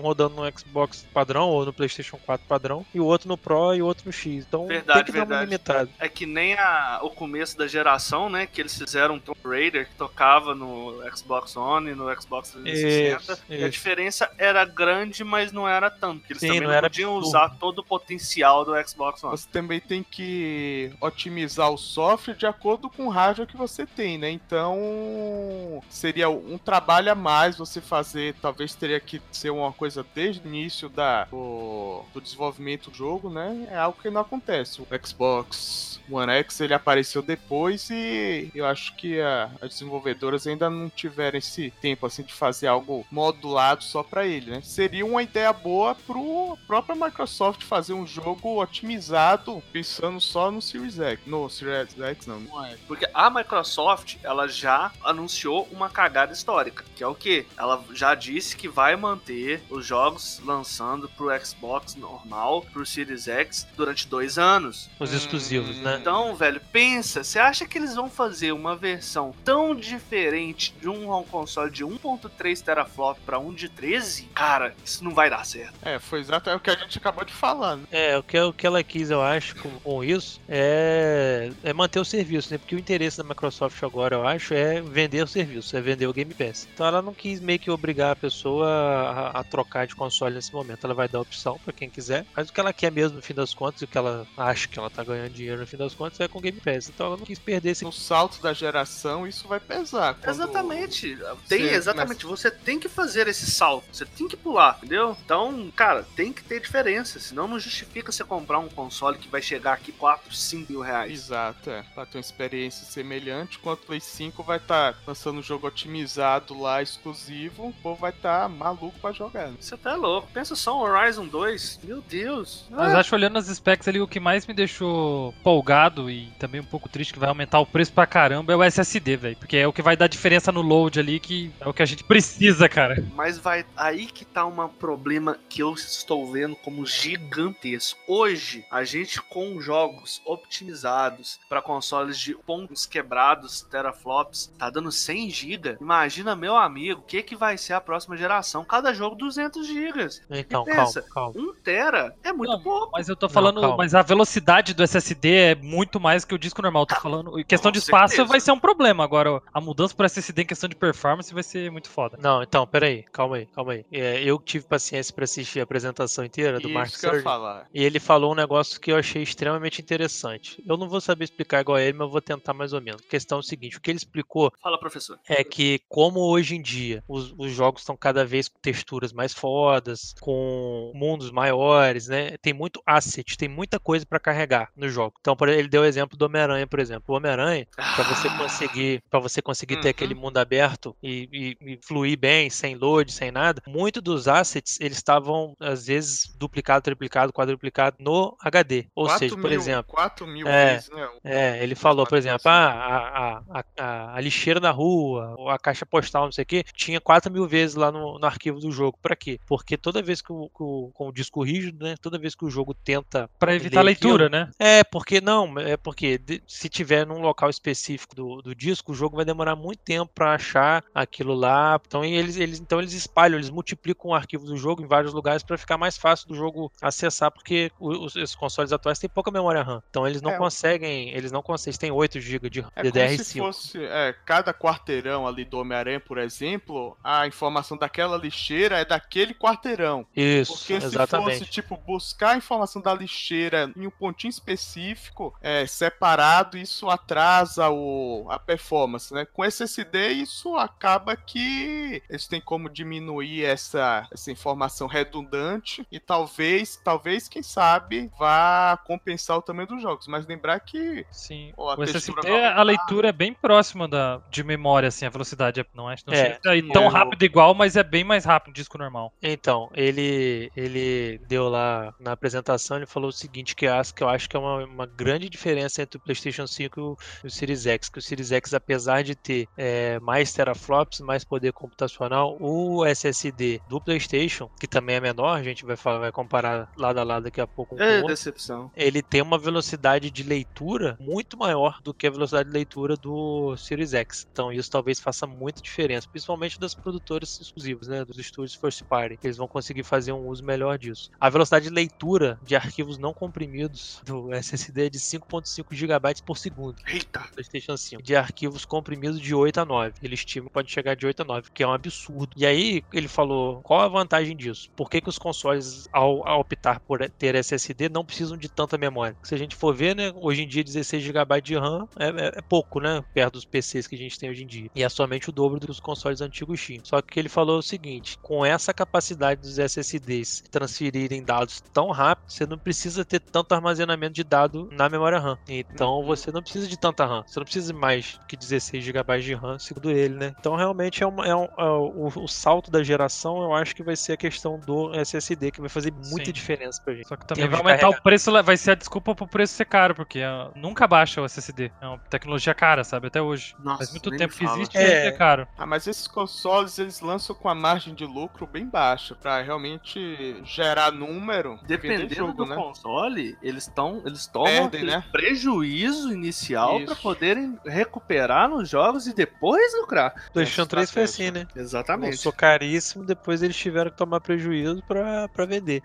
rodando no Xbox padrão ou no PlayStation 4 padrão, e o outro no Pro e o outro no X. Então Verdade, tem que dar uma verdade. limitada. É que nem a- o começo da geração, né? Que eles fizeram um Tomb Raider que tocava no Xbox One e no Xbox 360. Isso, e a isso. diferença era grande, mas não era tanto. Porque eles Sim, também não não, era podiam absurdo. usar todo o potencial do Xbox One. Você também tem que otimizar o software de acordo com o hardware que você tem, né? Então seria um trabalho a mais você fazer. Talvez teria que ser uma coisa desde o início da, do, do desenvolvimento do jogo, né? É algo que não acontece. O Xbox One X ele apareceu depois e eu acho que a- as desenvolvedoras ainda não tiveram esse tempo assim de fazer algo modulado só para ele, né? Seria uma ideia boa pro própria Microsoft fazer um jogo otimizado pensando só no Series X, no Series X não, não é. Porque a Microsoft, ela já anunciou uma cagada histórica, que é o quê? Ela já disse que vai manter os jogos lançando pro Xbox normal, pro Series X, durante dois anos. Os exclusivos, né? Então, velho, pensa, você acha que eles vão fazer uma versão tão diferente de um console de 1.3 teraflop para um de 13? Cara, isso não vai dar certo. É, foi exatamente o que a gente acabou de falar, né? É, o que, o que ela quis, eu acho, com, com isso, é, é manter o serviço, né? Porque o interesse da Microsoft agora, eu acho, é vender o serviço, é vender o Game Pass. Então ela não quis meio que obrigar a pessoa a, a trocar de console nesse momento. Ela vai dar opção pra quem quiser, mas o que ela quer mesmo, no fim das contas, e o que ela acha que ela tá ganhando dinheiro no fim das contas, é com o Game Pass. Então ela não quis perder esse No salto da geração isso vai pesar. quando- Exatamente. Tem, Você exatamente. Você tem que fazer esse salto. Você tem que pular, entendeu? Então, cara, tem que ter diferença. Senão não justifica você comprar um console que vai chegar aqui 4, 5 mil reais. Exato, é. Pra ter uma experiência semelhante, enquanto o Play 5 vai estar lançando um jogo otimizado lá, exclusivo, o povo vai estar maluco pra jogar. Você tá louco. Pensa só um Horizon 2. Meu Deus. Mas Ah, acho olhando as specs ali, o que mais me deixou empolgado e também um pouco triste que vai aumentar o preço pra caramba é o SSD, velho. Porque é o que vai dar diferença no load ali, que é o que a gente precisa, cara. Mas vai aí que tá um problema que eu estou vendo como gigantesco. Hoje, a gente com jogos optimizados para consoles de pontos quebrados, teraflops, tá dando 100 GB. Imagina, meu amigo, o que que vai ser a próxima geração? Cada jogo 200 GB. Então, pensa, calma, calma. 1 tera é muito Não, pouco. Mas eu tô Não, falando, calma. mas a velocidade do SSD é muito mais que o disco normal. Tô falando, em questão com de espaço certeza. vai ser um problema. Agora, a mudança pro SSD em questão de performance vai ser muito foda. Não, então, peraí, calma aí, calma aí. É, eu tive paciência pra assistir a apresentação inteira do Mark Isso que eu ia Cerny. falar. E ele falou um negócio que eu achei extremamente interessante. Eu não vou saber explicar igual a ele, mas eu vou tentar mais ou menos. A questão é o seguinte: o que ele explicou Fala, professor. é que, como hoje em dia os, os jogos estão cada vez com texturas mais fodas, com mundos maiores, né? Tem muito asset, tem muita coisa pra carregar no jogo. Então, ele deu o exemplo do Homem-Aranha, por exemplo. O Homem-Aranha, pra você conseguir, para você conseguir ter Uhum. aquele mundo aberto e, e- e fluir bem, sem load, sem nada, muito dos assets eles estavam às vezes duplicado, triplicado, quadruplicado no HD. Ou 4 seja, por mil, exemplo, 4 mil É. vezes, né? é, ele falou, por exemplo, ah, a, a, a, a lixeira da rua, ou a caixa postal, não sei o que, tinha 4 mil vezes lá no, no arquivo do jogo. Pra quê? Porque toda vez que o, que o- com o disco rígido, né? Toda vez que o jogo tenta. Pra evitar a leitura, aquilo- né? É, porque não, é porque de- se tiver num local específico do, do disco, o jogo vai demorar muito tempo pra achar aquilo lá. Então eles, eles, então eles espalham, eles multiplicam o arquivo do jogo em vários lugares pra ficar mais fácil do jogo acessar, porque os, os consoles atuais têm pouca memória RAM. Então eles não É, conseguem, eles não conseguem, eles têm 8 GB de É como DDR5. se fosse é, cada quarteirão ali do Homem-Aranha, por exemplo, a informação daquela lixeira é daquele quarteirão. Isso, Porque exatamente. se fosse, tipo, buscar a informação da lixeira em um pontinho específico, é, separado, isso atrasa o, a performance, né? Com SSD, isso acaba que eles têm como diminuir essa, essa informação redundante e talvez, talvez, quem sabe, vá compensar o tamanho dos jogos. Mas lembrar que Sim. O SSD, a leitura é bem próxima da, de memória, assim, a velocidade. é- Não é, não É, ir tão é, rápido igual, mas é bem mais rápido o disco normal. Então, ele, ele deu lá na apresentação, ele falou o seguinte, que, acho, que eu acho que é uma, uma grande diferença entre o PlayStation 5 e o, Series X, que o Series X, apesar de ter é, mais teraflops, mais poder computacional, o SSD do PlayStation, que também é menor, a gente vai, falar, vai comparar lado a lado daqui a pouco um com ele tem uma velocidade de leitura muito maior do que a velocidade de leitura do Series X. Então isso talvez faça muita diferença, principalmente das produtoras exclusivas, né, dos estúdios first party. Eles vão conseguir fazer um uso melhor disso. A velocidade de leitura de arquivos não comprimidos do SSD é de 5.5 GB por segundo. Eita. PlayStation 5, de arquivos comprimidos de 8 a 9. Ele estima que pode chegar de 8 a 9, que é um absurdo. E aí ele falou: qual a vantagem disso? Por que, que os consoles, ao, ao optar por ter SSD, não precisam de tanta memória? Se a gente for ver, né, hoje em dia 16 GB de RAM é, é- é pouco, né, perto dos PCs que a gente tem hoje em dia. E é somente o dobro dos consoles antigos tinham. Só que ele falou o seguinte: com essa capacidade dos SSDs transferirem dados tão rápido, você não precisa ter tanto armazenamento de dado na memória RAM. Então você não precisa de tanta RAM. Você não precisa de mais que 16 GB de RAM, segundo ele, né? Então realmente é, uma- é um- é o, o salto da geração, eu acho que vai ser a questão do SSD, que vai fazer muita Sim. diferença pra gente. Só que também vai aumentar o preço, vai ser a desculpa pro preço ser caro, porque ah, nunca baixa o SSD. É uma tecnologia cara, sabe? Até hoje. Nossa, Faz muito tempo que existe É. e ainda é caro. Ah, mas esses consoles eles lançam com a margem de lucro bem baixa pra realmente gerar número, Dependendo jogo, do né? console, eles estão eles tomam Perdem, né? prejuízo inicial Isso. pra poderem recuperar nos jogos e depois lucrar. PlayStation 3 foi assim, né? Exatamente. Lançou caríssimo, depois eles tiveram que tomar prejuízo pra, pra vender.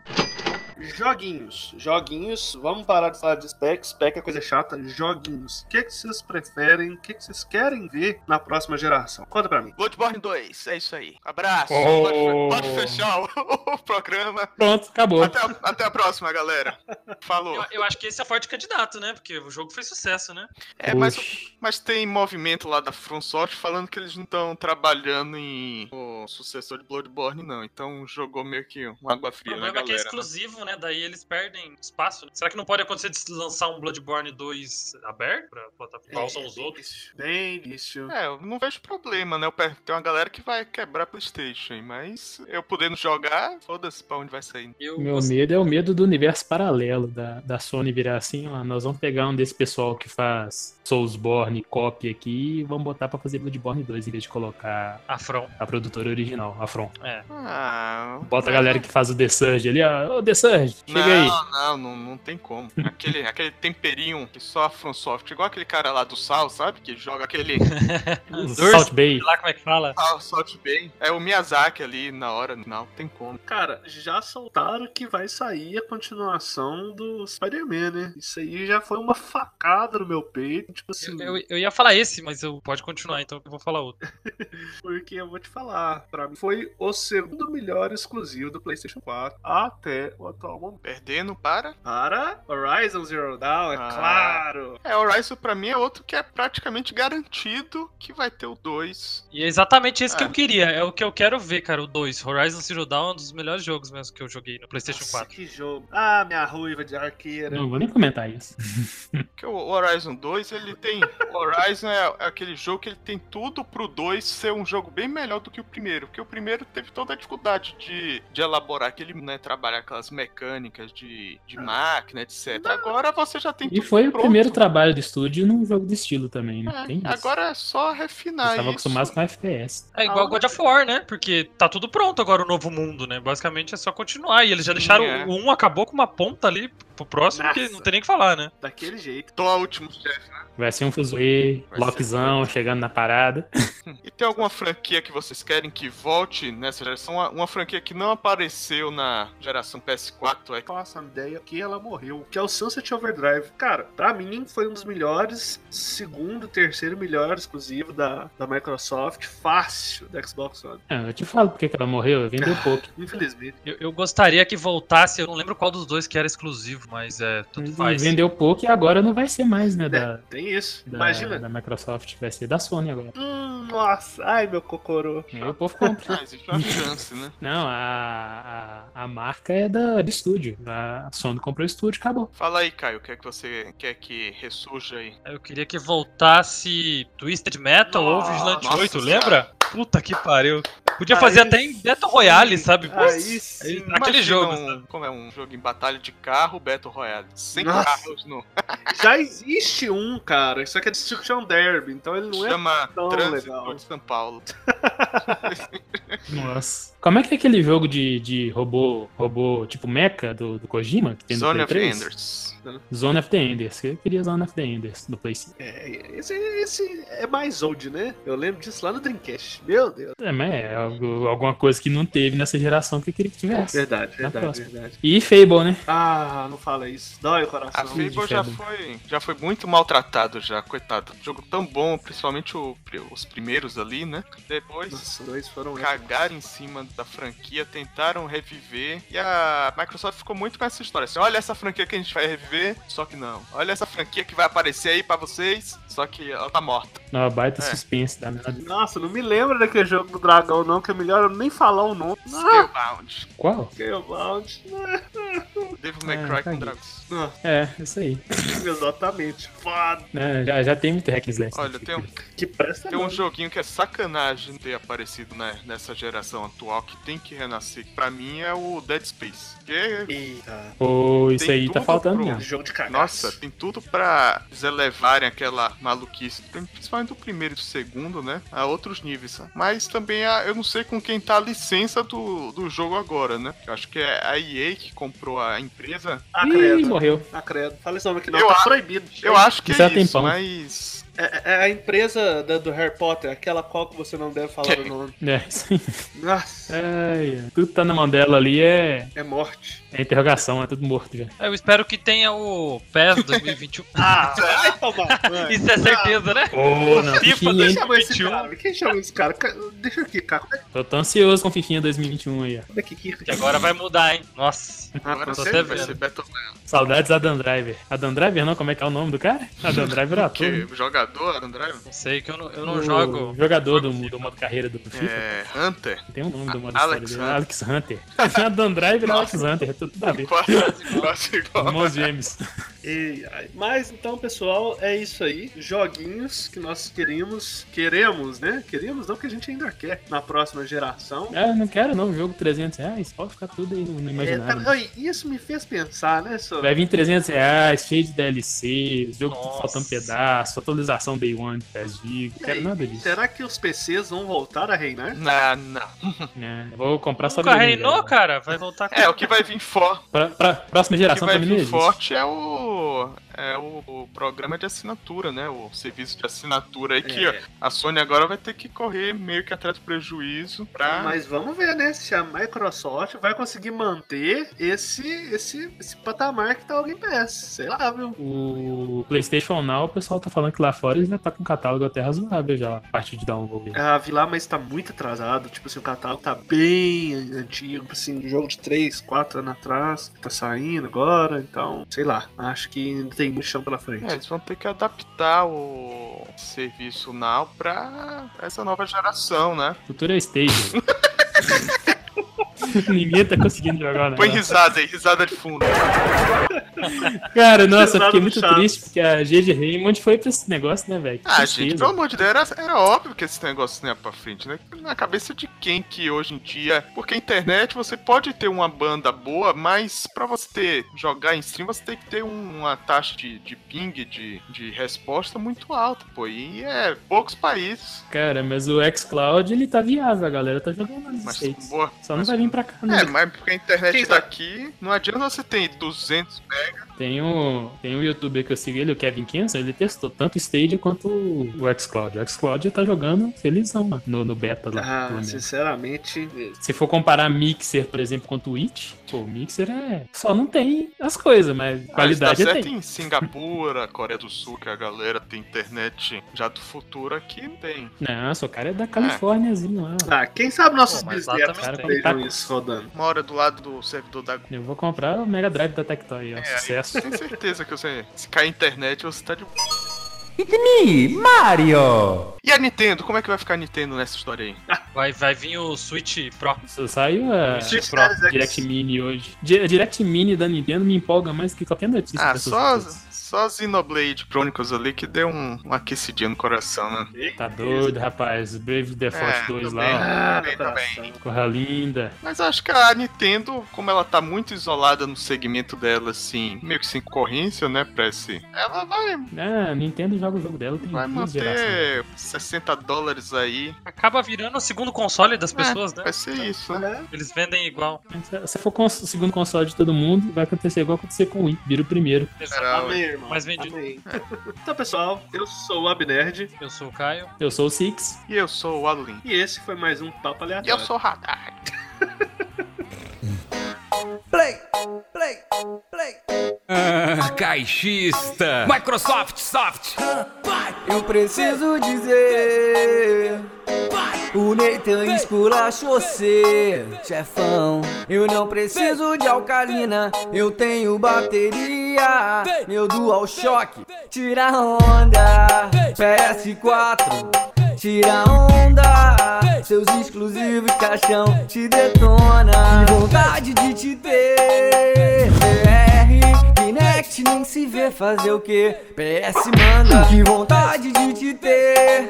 Joguinhos. Joguinhos. Vamos parar de falar de spec. Spec é coisa chata. Joguinhos. O que, que vocês preferem? O que, que vocês querem ver na próxima geração? Conta pra mim. Bloodborne 2, é isso aí. Abraço. Oh. Pode, pode fechar o, o programa. Pronto, acabou. Até, a- até a próxima, galera. Falou. Eu, eu acho que esse é forte candidato, né? Porque o jogo fez sucesso, né? É, mas, mas tem movimento lá da From Software falando que eles não estão trabalhando em o o sucessor de Bloodborne, não. Então jogou meio que uma água O fria na problema é que é galera. né? exclusivo, né? Daí eles perdem espaço. né? Será que não pode acontecer de lançar um Bloodborne 2 aberto pra plataforma? Qual são os bem outros? difícil, Bem difícil. É, eu não vejo problema, né? Tem uma galera que vai quebrar Playstation, mas eu podendo jogar, foda-se pra onde vai sair. Eu Meu gost- medo é o medo do universo paralelo da, da Sony virar assim, ó, nós vamos pegar um desse pessoal que faz Soulsborne copy aqui e vamos botar pra fazer Bloodborne 2 em vez de colocar A a produtora original, a From. É. Ah. Bota a galera que faz o The Surge ali, ó, ô The Surge, chega não, aí. Não, não, não tem como. Aquele, aquele temperinho que só a From Software, igual aquele cara lá do Sal, sabe? Que joga aquele Salt Bay. Sei lá como é que fala. Sal, Salt bem. É o Miyazaki ali na hora, não tem como. Cara, já soltaram que vai sair a continuação do Spider-Man, né? Isso aí já foi uma facada no meu peito. Tipo assim, Eu, eu ia falar esse, mas eu pode continuar, então eu vou falar outro. porque eu vou te falar, pra mim foi o segundo melhor exclusivo do PlayStation 4 até o atual momento. Perdendo para. Para Horizon Zero Dawn, é Ah. claro. É, Horizon pra mim é outro que é praticamente garantido que vai ter o 2. E é exatamente esse que É. eu queria. É o que eu quero ver, cara. O 2. Horizon Zero Dawn é um dos melhores jogos mesmo que eu joguei no PlayStation Nossa, 4. que jogo. Ah, minha ruiva de arqueira. Não vou nem comentar isso. Porque o Horizon 2, ele tem. O Horizon é é aquele jogo que ele tem tudo pro 2 ser um jogo bem melhor do que o primeiro. Porque o primeiro teve toda a dificuldade de, de elaborar aquele, né? Trabalhar aquelas mecânicas de, de máquina, etc. Agora você já tem E tudo foi o pronto. primeiro trabalho do estúdio num jogo de estilo também, né? É, Tem isso. agora é só refinar estavam isso. acostumados com FPS. É igual God of War, né? Porque tá tudo pronto agora o novo mundo, né? Basicamente é só continuar. E eles já Sim, deixaram. é. O 1 acabou com uma ponta ali pro próximo, que Nossa. não tem nem o que falar, né? Daquele jeito. Tô a último chefe, né? Vai ser um ser lockzão, chegando na parada. E tem alguma franquia que vocês querem que volte nessa geração? Uma, uma franquia que não apareceu na geração PS4 é faço uma ideia que ela morreu, que é o Sunset Overdrive. Cara, pra mim foi um dos melhores, segundo, terceiro melhor exclusivo da, da Microsoft, fácil da Xbox One. Ah, eu te falo porque que ela morreu, vendeu pouco. Infelizmente. Eu, eu gostaria que voltasse. Eu não lembro qual dos dois que era exclusivo, mas é. Tudo faz. Vendeu pouco e agora não vai ser mais, né? Da, Tem isso. da, Imagina. da Microsoft, vai ser da Sony agora. Hum, nossa, ai meu cocorô. O povo compra. Ah, existe uma chance, né? Não, a, a, a marca é da, de estúdio. A Sony comprou o estúdio, acabou. Fala aí, Caio, o que é que você quer que ressurja aí? Eu queria que voltasse Twisted Metal ou Nossa, Vigilante nossa 8, senhora. lembra? Puta que pariu. Podia Aí fazer até em Battle Royale, sabe? Aí sim. Aquele Imagina jogo, um- sabe? como é um jogo em batalha de carro, Battle Royale. Sem Nossa. carros no. Já existe um, cara, só que é Destruction Derby, então ele não é Chama tão Trânsito legal. de São Paulo. Nossa. Como é que é aquele jogo de, de robô, robô tipo Mecha do, do Kojima? Que tem no Zone Play of 3? Enders. Zone of the Enders. Eu queria Zone of the Enders do Play 5. É, esse, esse é mais old, né? Eu lembro disso lá no Dreamcast. Meu Deus. É, mas é algo- alguma coisa que não teve nessa geração que eu queria que tivesse. Verdade, verdade, verdade. E Fable, né? Ah, não fala isso. Dói o A coração. Fable Fable já foi, já foi muito maltratado já, coitado. Jogo tão bom, principalmente o- os primeiros ali, né? Depois Nossa, dois foram cagaram em cima da franquia, tentaram reviver e a Microsoft ficou muito com essa história. Assim, olha essa franquia que a gente vai reviver, só que não. Olha essa franquia que vai aparecer aí pra vocês, só que ela tá morta. Uma baita É. suspense da minha Nossa, não me lembro daquele jogo do dragão, não, que é melhor eu nem falar o nome. Scalebound. Qual? Scalebound. Devil May Ah, Cry com caguei. dragões. Ah, É, isso aí. exatamente. Foda. É, já, já tem muito hack slash. Olha, tem um, Que presta tem um joguinho que é sacanagem ter aparecido né, nessa geração atual que tem que renascer. Pra mim é o Dead Space. Que Eita. Pô, isso Tem aí tá faltando pro- mesmo. Jogo de cagaço. Nossa, tem tudo pra eles elevarem aquela maluquice, principalmente do primeiro e do segundo, né? A outros níveis. Mas também a- eu não sei com quem tá a licença do, do jogo agora, né? Eu acho que é a EA que comprou a empresa. Ah, Ih, credo. morreu. Ah, credo. Fala esse nome aqui não, Eu tá proibido. Eu acho que Isso é é isso, tempão. mas. É, é a empresa da- do Harry Potter, aquela qual que você não deve falar o nome. É, isso aí. Nossa, Ai, ai. tudo tá na mão dela ali é, é morte. é interrogação, é tudo morto já. Eu espero que tenha o PES 2021. Ah, vai tomar banho. Isso é certeza, né? Ô, não, FIFA Fifinha, Quem hein? chamou esse 21. cara? Quem chamou esse cara? Ca- Deixa aqui, cara. É, Eu tô ansioso com Fifinha 2021 aí, ó. é que que- Que agora vai mudar, hein? Nossa. Agora tô até vai vendo. ser Battle Royale. Saudades Adam Driver. Adam Driver não, como é que é o nome do cara? Adam Driver é ator. Que joga jogador, Adam Driver? Não sei, que eu não, eu não O jogo. jogador do, do modo carreira do FIFA. É. Hunter? Tem um nome do modo Alex história dele. Hunter. Alex Hunter. Dan Driver e Alex Hunter. É tudo a ver. Quase, quase igual. Irmãos gêmeos. Ai. Mas então, pessoal, é isso aí. Joguinhos que nós queríamos. Queremos, né? Queremos não que a gente ainda quer na próxima geração. Ah, não quero não, jogo 300 reais. Pode ficar tudo aí no É, imaginário. tá- oi, isso me fez pensar, né, senhor? Vai vir 300 reais, cheio de DLC, jogo faltando pedaço, atualização Day One de 10 GB. Não E quero nada disso. Será que os PCs vão voltar a reinar? Não, não. É, vou comprar só Nunca reinou, cara. Vai voltar com É, o que vai vir forte. Pra, pra próxima O que geração vai vir existe. forte é o. É o, o programa de assinatura, né? O serviço de assinatura aí que É. ó, a Sony agora vai ter que correr meio que atrás do prejuízo pra. Mas vamos ver, né? Se a Microsoft vai conseguir manter esse, esse, esse patamar que tá o Game Pass. Sei lá, viu? O PlayStation Now, o pessoal tá falando que lá fora ele já tá com um catálogo até razoável já, a partir de download. Ah, vi lá, mas tá muito atrasado. Tipo assim, o catálogo tá bem antigo. Assim, jogo de 3, 4 anos atrás. Tá saindo agora. Então, sei lá. Acho que ainda tem muito chão pela frente. É, eles vão ter que adaptar o serviço Now pra essa nova geração, né? Futuro é Stage. Ninguém tá conseguindo jogar, né? Põe risada aí, risada de fundo. Cara, nossa, Risada fiquei muito Chaves. triste porque a GG Raymond foi pra esse negócio, né, velho? Ah, tristeza. gente, pelo amor de Deus, era, era óbvio que esse negócio não ia pra frente, né? Na cabeça de quem que hoje em dia. Porque a internet você pode ter uma banda boa, mas pra você ter, jogar em stream, você tem que ter um- uma taxa de, de ping, de, de resposta muito alta, pô. E é poucos países. Cara, mas o xCloud, ele tá viável, a galera tá jogando nos Mas boa. Só não mas- vai vir pra cá, né? É, mas porque a internet daqui, não adianta você ter 200 Tem um, tem um youtuber que eu sigo ele, o Kevin Kenson, ele testou tanto o Stadia quanto o xCloud. O xCloud tá jogando felizão lá, no, no beta lá. Ah, sinceramente. Se for comparar Mixer, por exemplo, com o Twitch, pô, o Mixer é. Só não tem as coisas, mas Ah, qualidade dá é certo tem. em Singapura, Coreia do Sul, que a galera tem internet já do futuro aqui, tem. Não, só o cara é da Califórniazinho lá. Ah, quem sabe nossos bisnetos Tá- isso rodando. Uma hora do lado do servidor da Eu vou comprar o Mega Drive da Tectoy, ó. É, Sucesso. Tenho certeza que você, se cair a internet, você tá de. Mario! E a Nintendo? Como é que vai ficar a Nintendo nessa história aí? Vai, vai vir o Switch Pro. Saiu a Switch Pro. Direct Mini hoje. Direct Mini da Nintendo me empolga mais que qualquer notícia. Ah, só, coisas. Só Xenoblade Chronicles ali que deu um, uma aquecidinha no coração, né? Tá doido, rapaz. Brave Default É, 2 também. lá, Ah, Também. Corra linda. Mas eu acho que a Nintendo, como ela tá muito isolada no segmento dela, assim, meio que sem concorrência, né, pra esse... Ela vai, Ah, a Nintendo joga o jogo dela tem vai manter 60 dólares aí. Acaba virando o segundo console das pessoas, né? Vai ser isso, né? Eles vendem igual. Se- for cons- o segundo console de todo mundo, vai acontecer igual acontecer com o Wii. Vira o primeiro. Geral, Mais vendido. Amém. Então, pessoal, eu sou o Abnerd Eu sou o Caio. Eu sou o Six. E eu sou o Alun. e esse foi mais um Papo E eu Aleatório. sou o Radar. Play, play, play. Ah, caixista. Microsoft Soft. Eu preciso dizer. O Nathan esculachou você, chefão. Eu não preciso de alcalina, eu tenho bateria. Meu dual shock, tira onda. PS4, tira onda. Seus exclusivos caixão te detona. Que vontade de te ter. VR, Kinect nem se vê fazer o que? PS manda. Que vontade de te ter.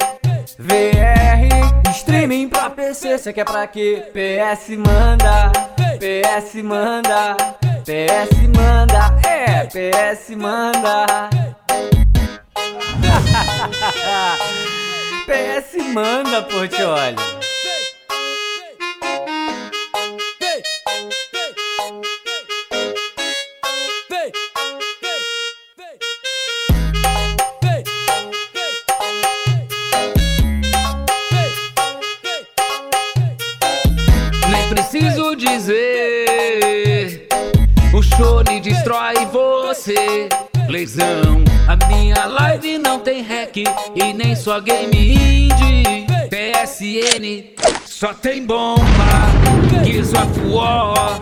VR, streaming pra PC, cê quer pra quê? PS manda, PS manda, PS manda, é, PS manda. PS manda, Portioli. Nem preciso dizer. O Shone destrói você. Lesão. A minha live não tem hack e nem só game indie. PSN só tem bomba. Gears of War.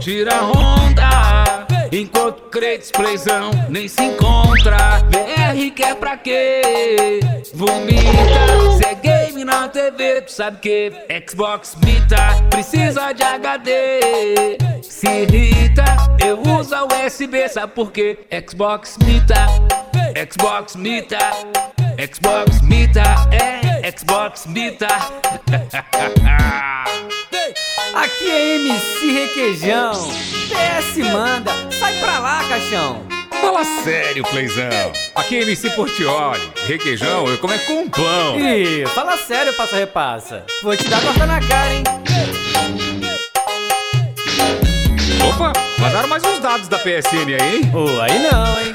Tira onda. Enquanto crentes playzão nem se encontra VR quer pra quê? Vomita, se é game na TV Tu sabe que Xbox mita Precisa de HD Se irrita, eu uso USB Sabe por quê? Xbox mita Xbox mita Xbox mita É Xbox mita Aqui é MC Requeijão. PS manda. Sai pra lá, caixão. Fala sério, Playzão. Aqui é MC Portioli. Requeijão, eu como é com pão. Ih, fala sério, passa repassa. Vou te dar corta na cara, hein? Opa, mandaram mais uns dados da PSN aí, hein? Ô, aí não, hein?